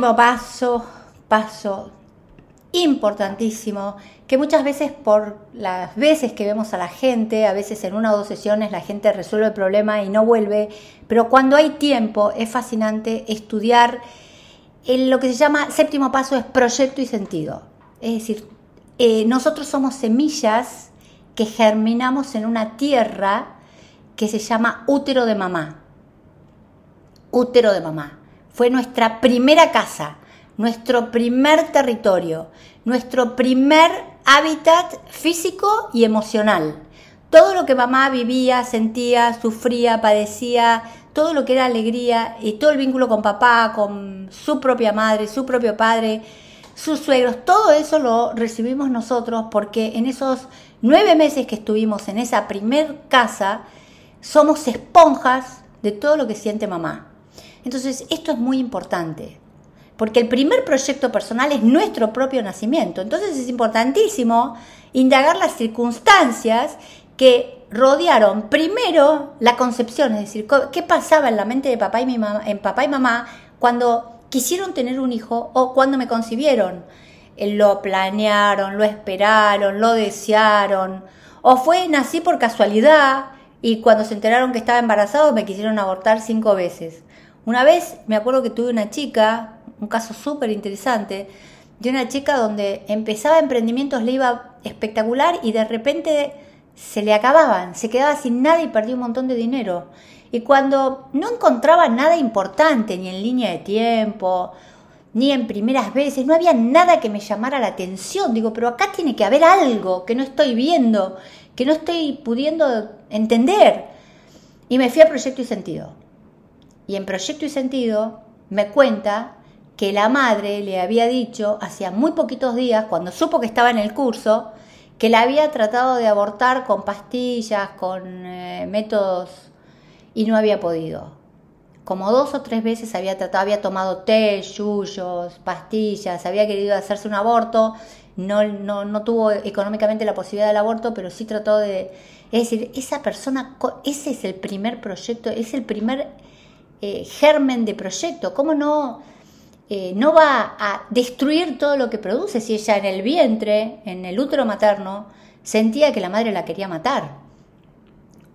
paso, paso importantísimo, que muchas veces por las veces que vemos a la gente, a veces en una o dos sesiones la gente resuelve el problema y no vuelve, pero cuando hay tiempo es fascinante estudiar lo que se llama séptimo paso es proyecto y sentido. Es decir, eh, nosotros somos semillas que germinamos en una tierra que se llama útero de mamá. Útero de mamá. Fue nuestra primera casa, nuestro primer territorio, nuestro primer hábitat físico y emocional. Todo lo que mamá vivía, sentía, sufría, padecía, todo lo que era alegría y todo el vínculo con papá, con su propia madre, su propio padre, sus suegros, todo eso lo recibimos nosotros porque en esos nueve meses que estuvimos en esa primer casa, somos esponjas de todo lo que siente mamá. Entonces, esto es muy importante, porque el primer proyecto personal es nuestro propio nacimiento. Entonces, es importantísimo indagar las circunstancias que rodearon primero la concepción, es decir, qué pasaba en la mente de papá y, mi mamá, en papá y mamá cuando quisieron tener un hijo o cuando me concibieron. Eh, lo planearon, lo esperaron, lo desearon, o fue nací por casualidad y cuando se enteraron que estaba embarazado me quisieron abortar cinco veces. Una vez me acuerdo que tuve una chica, un caso súper interesante, de una chica donde empezaba emprendimientos, le iba espectacular y de repente se le acababan, se quedaba sin nada y perdió un montón de dinero. Y cuando no encontraba nada importante, ni en línea de tiempo, ni en primeras veces, no había nada que me llamara la atención. Digo, pero acá tiene que haber algo que no estoy viendo, que no estoy pudiendo entender. Y me fui a Proyecto y Sentido. Y en Proyecto y Sentido me cuenta que la madre le había dicho hacía muy poquitos días, cuando supo que estaba en el curso, que la había tratado de abortar con pastillas, con eh, métodos, y no había podido. Como dos o tres veces había tratado, había tomado té, yuyos, pastillas, había querido hacerse un aborto, no, no, no tuvo económicamente la posibilidad del aborto, pero sí trató de... Es decir, esa persona, ese es el primer proyecto, es el primer eh, germen de proyecto. ¿Cómo no, eh, no va a destruir todo lo que produce si ella en el vientre, en el útero materno, sentía que la madre la quería matar?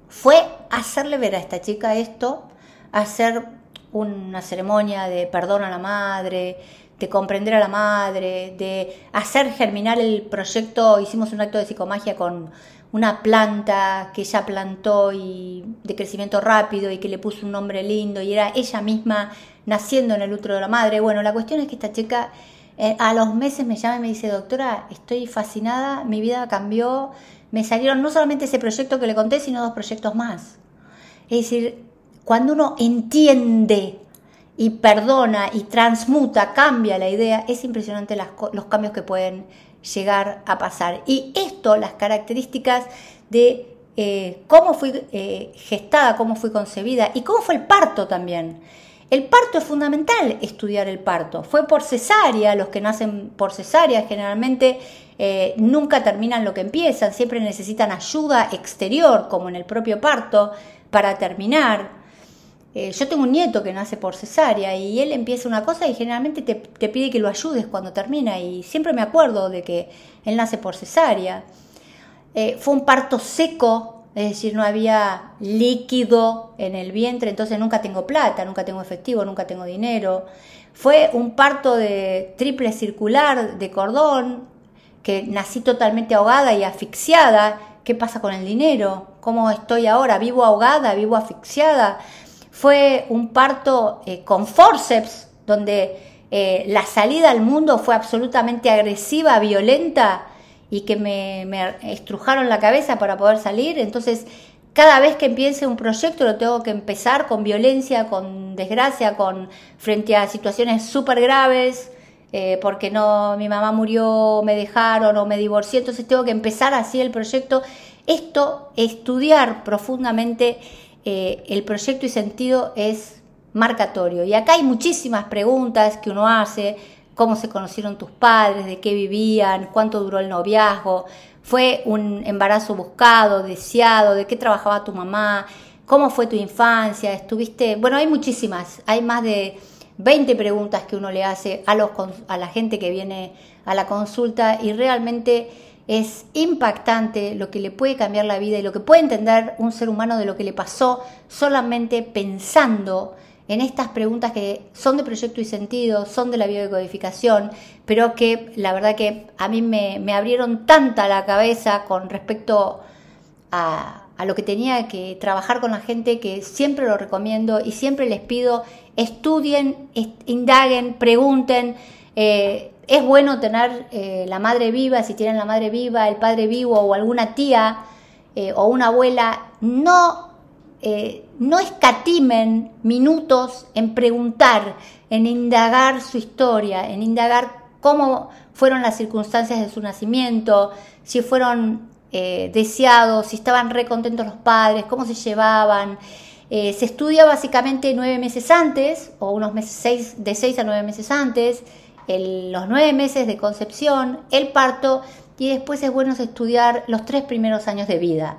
Fue hacerle ver a esta chica esto hacer una ceremonia de perdón a la madre, de comprender a la madre, de hacer germinar el proyecto. Hicimos un acto de psicomagia con una planta que ella plantó y de crecimiento rápido y que le puso un nombre lindo y era ella misma naciendo en el útero de la madre. Bueno, la cuestión es que esta chica eh, a los meses me llama y me dice, doctora, estoy fascinada, mi vida cambió, me salieron no solamente ese proyecto que le conté, sino dos proyectos más. Es decir, cuando uno entiende y perdona y transmuta, cambia la idea, es impresionante los cambios que pueden llegar a pasar. Y esto, las características de eh, cómo fui eh, gestada, cómo fui concebida y cómo fue el parto también. El parto es fundamental estudiar el parto. Fue por cesárea, los que nacen por cesárea generalmente eh, nunca terminan lo que empiezan, siempre necesitan ayuda exterior, como en el propio parto, para terminar. Eh, yo tengo un nieto que nace por cesárea y él empieza una cosa y generalmente te, pide que lo ayudes cuando termina y siempre me acuerdo de que él nace por cesárea. Eh, fue un parto seco, es decir, no había líquido en el vientre, entonces nunca tengo plata, nunca tengo efectivo, nunca tengo dinero. Fue un parto de triple circular de cordón, que nací totalmente ahogada y asfixiada. ¿Qué pasa con el dinero? ¿Cómo estoy ahora? ¿Vivo ahogada? ¿Vivo asfixiada? Fue un parto eh, con forceps, donde eh, la salida al mundo fue absolutamente agresiva, violenta y que me, estrujaron la cabeza para poder salir. Entonces, cada vez que empiece un proyecto lo tengo que empezar con violencia, con desgracia, con frente a situaciones súper graves, eh, porque no, mi mamá murió, me dejaron o me divorcié, entonces tengo que empezar así el proyecto. Esto, estudiar profundamente eh, el proyecto y sentido es marcatorio. Y acá hay muchísimas preguntas que uno hace, cómo se conocieron tus padres, de qué vivían, cuánto duró el noviazgo, fue un embarazo buscado, deseado, de qué trabajaba tu mamá, cómo fue tu infancia, estuviste, bueno, hay muchísimas, hay más de 20 preguntas que uno le hace a, los, a la gente que viene a la consulta y realmente es impactante lo que le puede cambiar la vida y lo que puede entender un ser humano de lo que le pasó solamente pensando en estas preguntas que son de proyecto y sentido, son de la biodecodificación, pero que la verdad que a mí me, me abrieron tanta la cabeza con respecto a, a lo que tenía que trabajar con la gente que siempre lo recomiendo y siempre les pido estudien, indaguen, pregunten. Eh, es bueno tener eh, la madre viva, si tienen la madre viva, el padre vivo o alguna tía eh, o una abuela, no, no escatimen minutos en preguntar, en indagar su historia, en indagar cómo fueron las circunstancias de su nacimiento, si fueron deseados, si estaban recontentos los padres, cómo se llevaban. Eh, se estudia básicamente nueve meses antes, o unos meses, seis, de seis a nueve meses antes, los nueve meses de concepción, el parto, y después es bueno estudiar los tres primeros años de vida.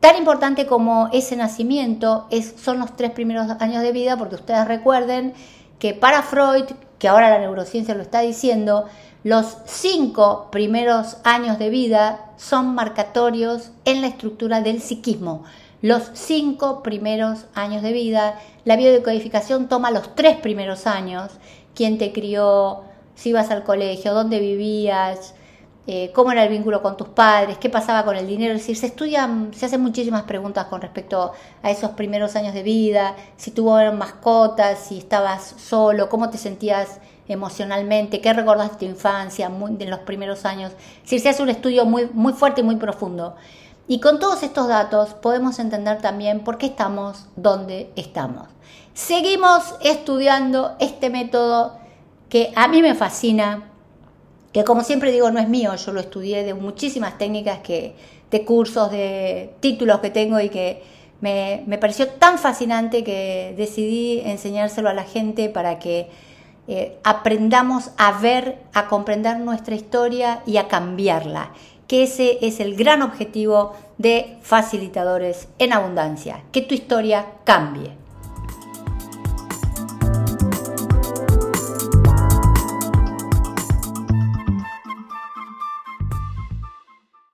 Tan importante como ese nacimiento es, son los tres primeros años de vida, porque ustedes recuerden que para Freud, que ahora la neurociencia lo está diciendo, los cinco primeros años de vida son marcatorios en la estructura del psiquismo los cinco primeros años de vida. La biodecodificación toma los tres primeros años. ¿Quién te crió? Si ibas al colegio, dónde vivías, eh, cómo era el vínculo con tus padres, qué pasaba con el dinero. Es decir, se estudian, se hacen muchísimas preguntas con respecto a esos primeros años de vida, si tuvieron mascotas, si estabas solo, cómo te sentías emocionalmente, qué recordas de tu infancia muy, en los primeros años. Es decir, se hace un estudio muy, muy fuerte y muy profundo. Y con todos estos datos podemos entender también por qué estamos donde estamos. Seguimos estudiando este método que a mí me fascina, que como siempre digo no es mío, yo lo estudié de muchísimas técnicas que, de cursos, de títulos que tengo y que me, pareció tan fascinante que decidí enseñárselo a la gente para que eh, aprendamos a ver, a comprender nuestra historia y a cambiarla que ese es el gran objetivo de facilitadores en abundancia, que tu historia cambie.